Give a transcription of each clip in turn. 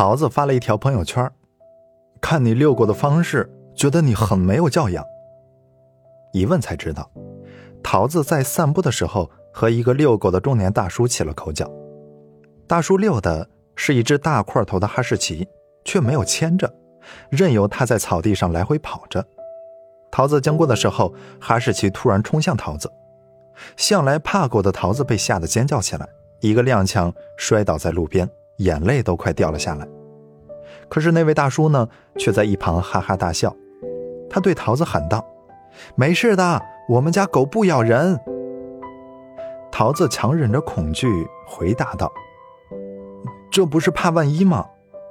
桃子发了一条朋友圈，看你遛狗的方式，觉得你很没有教养。一问才知道，桃子在散步的时候和一个遛狗的中年大叔起了口角。大叔遛的是一只大块头的哈士奇，却没有牵着，任由它在草地上来回跑着。桃子经过的时候，哈士奇突然冲向桃子，向来怕狗的桃子被吓得尖叫起来，一个踉跄摔倒在路边。眼泪都快掉了下来，可是那位大叔呢，却在一旁哈哈大笑。他对桃子喊道：“没事的，我们家狗不咬人。”桃子强忍着恐惧回答道：“这不是怕万一吗？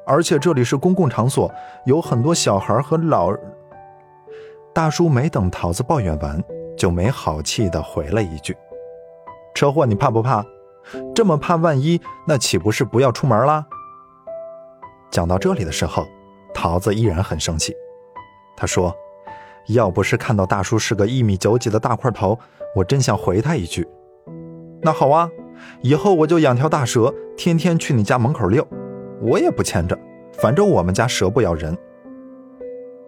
而且这里是公共场所，有很多小孩和老……”大叔没等桃子抱怨完，就没好气的回了一句：“车祸你怕不怕？”这么怕万一，那岂不是不要出门啦？讲到这里的时候，桃子依然很生气。他说：“要不是看到大叔是个一米九几的大块头，我真想回他一句。那好啊，以后我就养条大蛇，天天去你家门口遛，我也不牵着，反正我们家蛇不咬人。”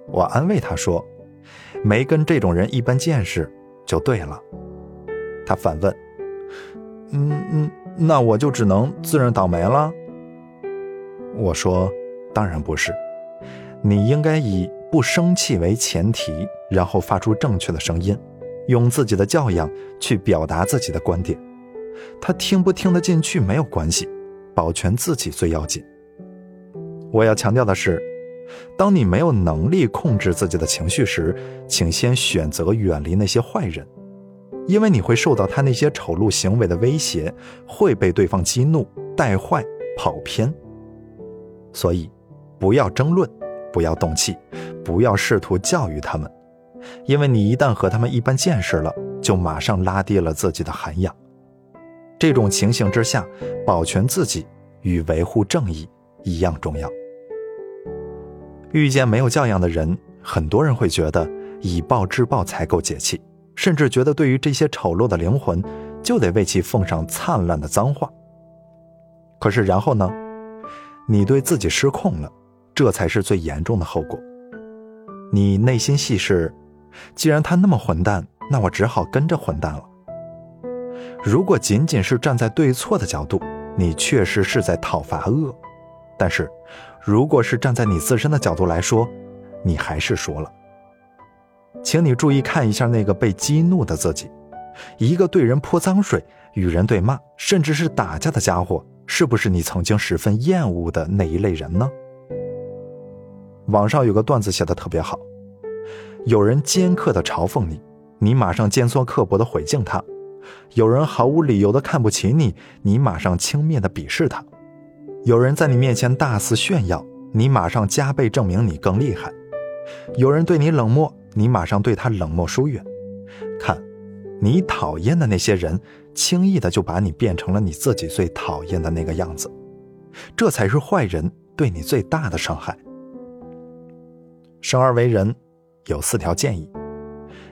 我安慰他说：“没跟这种人一般见识就对了。”他反问。嗯嗯，那我就只能自认倒霉了。我说，当然不是，你应该以不生气为前提，然后发出正确的声音，用自己的教养去表达自己的观点。他听不听得进去没有关系，保全自己最要紧。我要强调的是，当你没有能力控制自己的情绪时，请先选择远离那些坏人。因为你会受到他那些丑陋行为的威胁，会被对方激怒、带坏、跑偏。所以，不要争论，不要动气，不要试图教育他们，因为你一旦和他们一般见识了，就马上拉低了自己的涵养。这种情形之下，保全自己与维护正义一样重要。遇见没有教养的人，很多人会觉得以暴制暴才够解气。甚至觉得，对于这些丑陋的灵魂，就得为其奉上灿烂的脏话。可是，然后呢？你对自己失控了，这才是最严重的后果。你内心戏是：既然他那么混蛋，那我只好跟着混蛋了。如果仅仅是站在对错的角度，你确实是在讨伐恶；但是，如果是站在你自身的角度来说，你还是说了。请你注意看一下那个被激怒的自己，一个对人泼脏水、与人对骂，甚至是打架的家伙，是不是你曾经十分厌恶的那一类人呢？网上有个段子写的特别好，有人尖刻的嘲讽你，你马上尖酸刻薄的回敬他；有人毫无理由的看不起你，你马上轻蔑的鄙视他；有人在你面前大肆炫耀，你马上加倍证明你更厉害；有人对你冷漠。你马上对他冷漠疏远，看，你讨厌的那些人，轻易的就把你变成了你自己最讨厌的那个样子，这才是坏人对你最大的伤害。生而为人，有四条建议：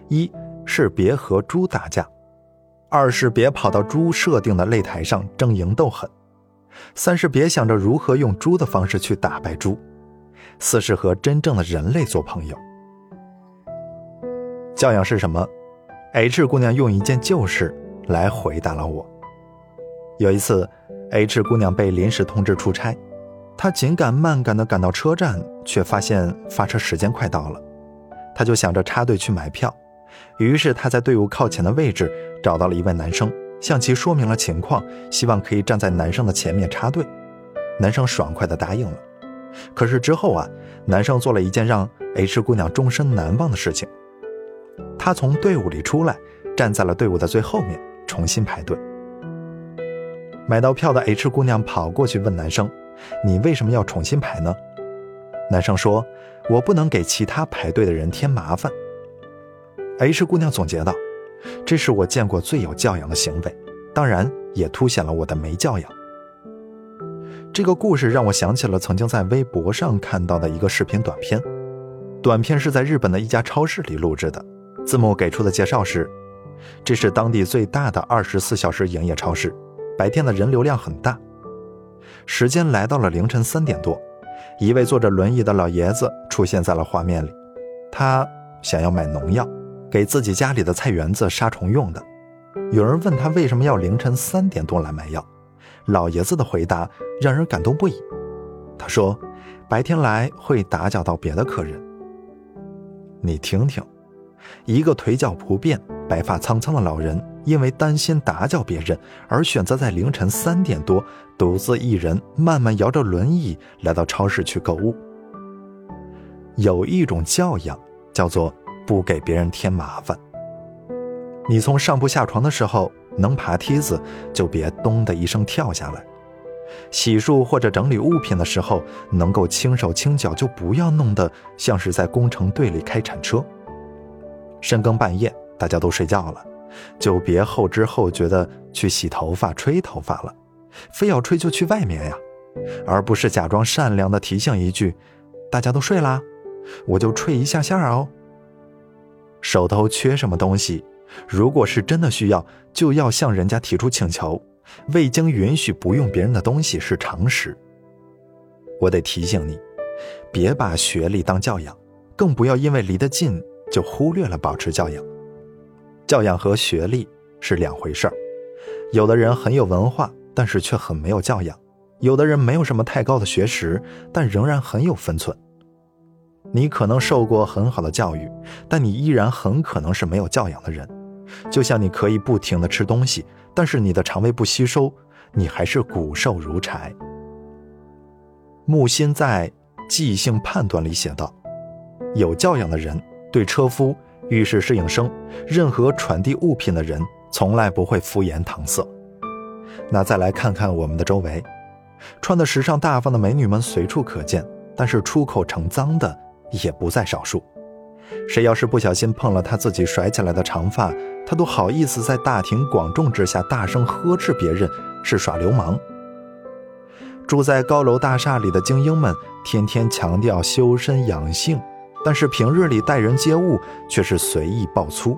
一是别和猪打架；二是别跑到猪设定的擂台上争赢斗狠；三是别想着如何用猪的方式去打败猪；四是和真正的人类做朋友。教养是什么？H 姑娘用一件旧事来回答了我。有一次，H 姑娘被临时通知出差，她紧赶慢赶地赶到车站，却发现发车时间快到了。她就想着插队去买票，于是她在队伍靠前的位置找到了一位男生，向其说明了情况，希望可以站在男生的前面插队。男生爽快地答应了。可是之后啊，男生做了一件让 H 姑娘终身难忘的事情。他从队伍里出来，站在了队伍的最后面，重新排队。买到票的 H 姑娘跑过去问男生：“你为什么要重新排呢？”男生说：“我不能给其他排队的人添麻烦。”H 姑娘总结道：“这是我见过最有教养的行为，当然也凸显了我的没教养。”这个故事让我想起了曾经在微博上看到的一个视频短片，短片是在日本的一家超市里录制的。字幕给出的介绍是：这是当地最大的二十四小时营业超市，白天的人流量很大。时间来到了凌晨三点多，一位坐着轮椅的老爷子出现在了画面里，他想要买农药，给自己家里的菜园子杀虫用的。有人问他为什么要凌晨三点多来买药，老爷子的回答让人感动不已。他说：“白天来会打搅到别的客人。”你听听，一个腿脚不便、白发苍苍的老人，因为担心打搅别人，而选择在凌晨三点多独自一人慢慢摇着轮椅来到超市去购物。有一种教养叫做不给别人添麻烦。你从上铺下床的时候能爬梯子，就别咚的一声跳下来；洗漱或者整理物品的时候，能够轻手轻脚，就不要弄得像是在工程队里开铲车。深更半夜，大家都睡觉了，就别后知后觉的去洗头发、吹头发了，非要吹就去外面呀，而不是假装善良的提醒一句：“大家都睡啦，我就吹一下下哦。”手头缺什么东西？如果是真的需要，就要向人家提出请求。未经允许不用别人的东西是常识。我得提醒你，别把学历当教养，更不要因为离得近就忽略了保持教养。教养和学历是两回事儿。有的人很有文化，但是却很没有教养；有的人没有什么太高的学识，但仍然很有分寸。你可能受过很好的教育，但你依然很可能是没有教养的人。就像你可以不停的吃东西，但是你的肠胃不吸收，你还是骨瘦如柴。木心在《记性判断》里写道：“有教养的人，对车夫、浴室侍应生、任何传递物品的人，从来不会敷衍搪塞。”那再来看看我们的周围，穿的时尚大方的美女们随处可见，但是出口成脏的也不在少数。谁要是不小心碰了他自己甩起来的长发，他都好意思在大庭广众之下大声呵斥别人是耍流氓。住在高楼大厦里的精英们天天强调修身养性，但是平日里待人接物却是随意爆粗。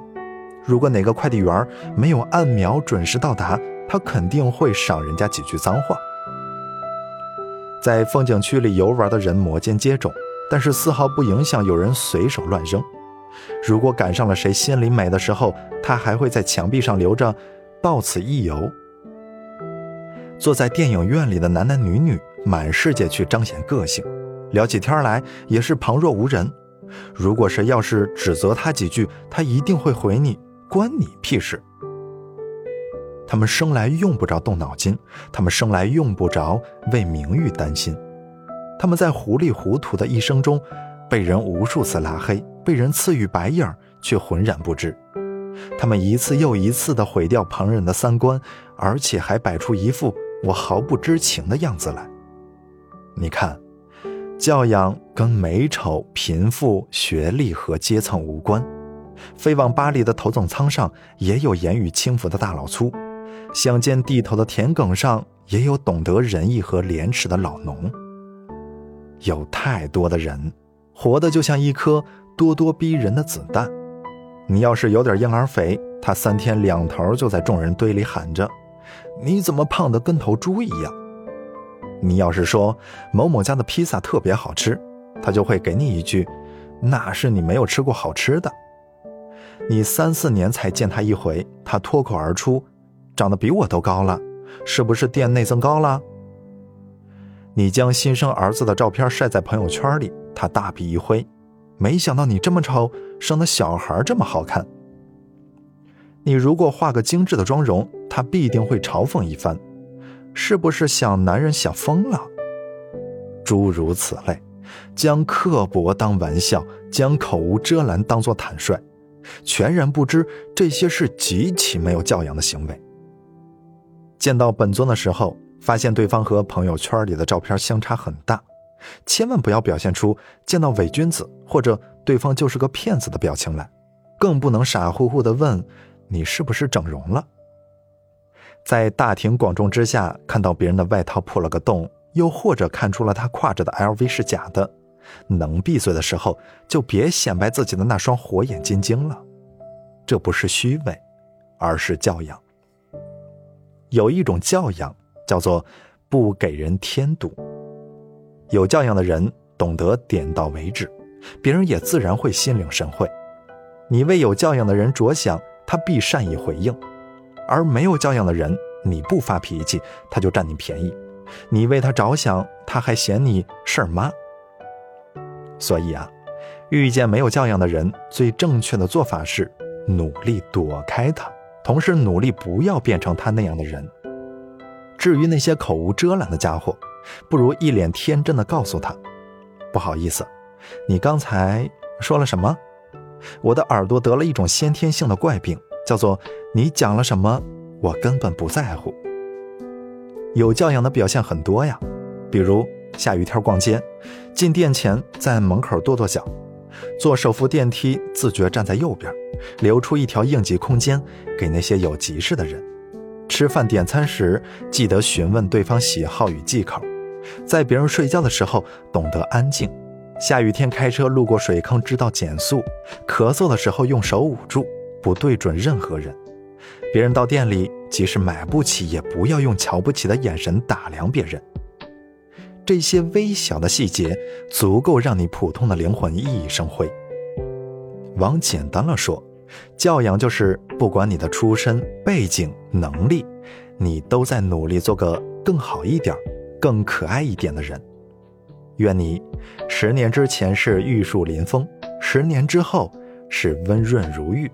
如果哪个快递员没有按秒准时到达，他肯定会赏人家几句脏话。在风景区里游玩的人摩肩接踵。但是丝毫不影响有人随手乱扔。如果赶上了谁心里美的时候，他还会在墙壁上留着“到此一游”。坐在电影院里的男男女女，满世界去彰显个性，聊起天来也是旁若无人。如果谁要是指责他几句，他一定会回你：“关你屁事。”他们生来用不着动脑筋，他们生来用不着为名誉担心。他们在糊里糊涂的一生中，被人无数次拉黑，被人赐予白眼却浑然不知。他们一次又一次地毁掉旁人的三观，而且还摆出一副我毫不知情的样子来。你看，教养跟美丑、贫富、学历和阶层无关。飞往巴黎的头等舱上也有言语轻浮的大老粗，乡间地头的田埂上也有懂得仁义和廉耻的老农。有太多的人，活得就像一颗咄咄逼人的子弹。你要是有点婴儿肥，他三天两头就在众人堆里喊着：“你怎么胖得跟头猪一样？”你要是说某某家的披萨特别好吃，他就会给你一句：“那是你没有吃过好吃的。”你三四年才见他一回，他脱口而出：“长得比我都高了，是不是垫内增高了？”你将新生儿子的照片晒在朋友圈里，他大笔一挥，没想到你这么丑，生的小孩这么好看。你如果画个精致的妆容，他必定会嘲讽一番，是不是想男人想疯了？诸如此类，将刻薄当玩笑，将口无遮拦当做坦率，全然不知这些是极其没有教养的行为。见到本尊的时候。发现对方和朋友圈里的照片相差很大，千万不要表现出见到伪君子或者对方就是个骗子的表情来，更不能傻乎乎的问你是不是整容了。在大庭广众之下看到别人的外套破了个洞，又或者看出了他挎着的 LV 是假的，能闭嘴的时候就别显摆自己的那双火眼金睛了，这不是虚伪，而是教养。有一种教养。叫做不给人添堵。有教养的人懂得点到为止，别人也自然会心领神会。你为有教养的人着想，他必善意回应；而没有教养的人，你不发脾气，他就占你便宜；你为他着想，他还嫌你事儿妈。所以啊，遇见没有教养的人，最正确的做法是努力躲开他，同时努力不要变成他那样的人。至于那些口无遮拦的家伙，不如一脸天真的告诉他：“不好意思，你刚才说了什么？我的耳朵得了一种先天性的怪病，叫做你讲了什么，我根本不在乎。”有教养的表现很多呀，比如下雨天逛街，进店前在门口跺跺脚；坐手扶电梯自觉站在右边，留出一条应急空间给那些有急事的人；吃饭点餐时记得询问对方喜好与忌口。在别人睡觉的时候懂得安静，下雨天开车路过水坑知道减速，咳嗽的时候用手捂住，不对准任何人。别人到店里，即使买不起，也不要用瞧不起的眼神打量别人。这些微小的细节，足够让你普通的灵魂熠熠生辉。往简单了说，教养就是不管你的出身背景、能力，你都在努力做个更好一点。更可爱一点的人，愿你十年之前是玉树临风，十年之后是温润如玉。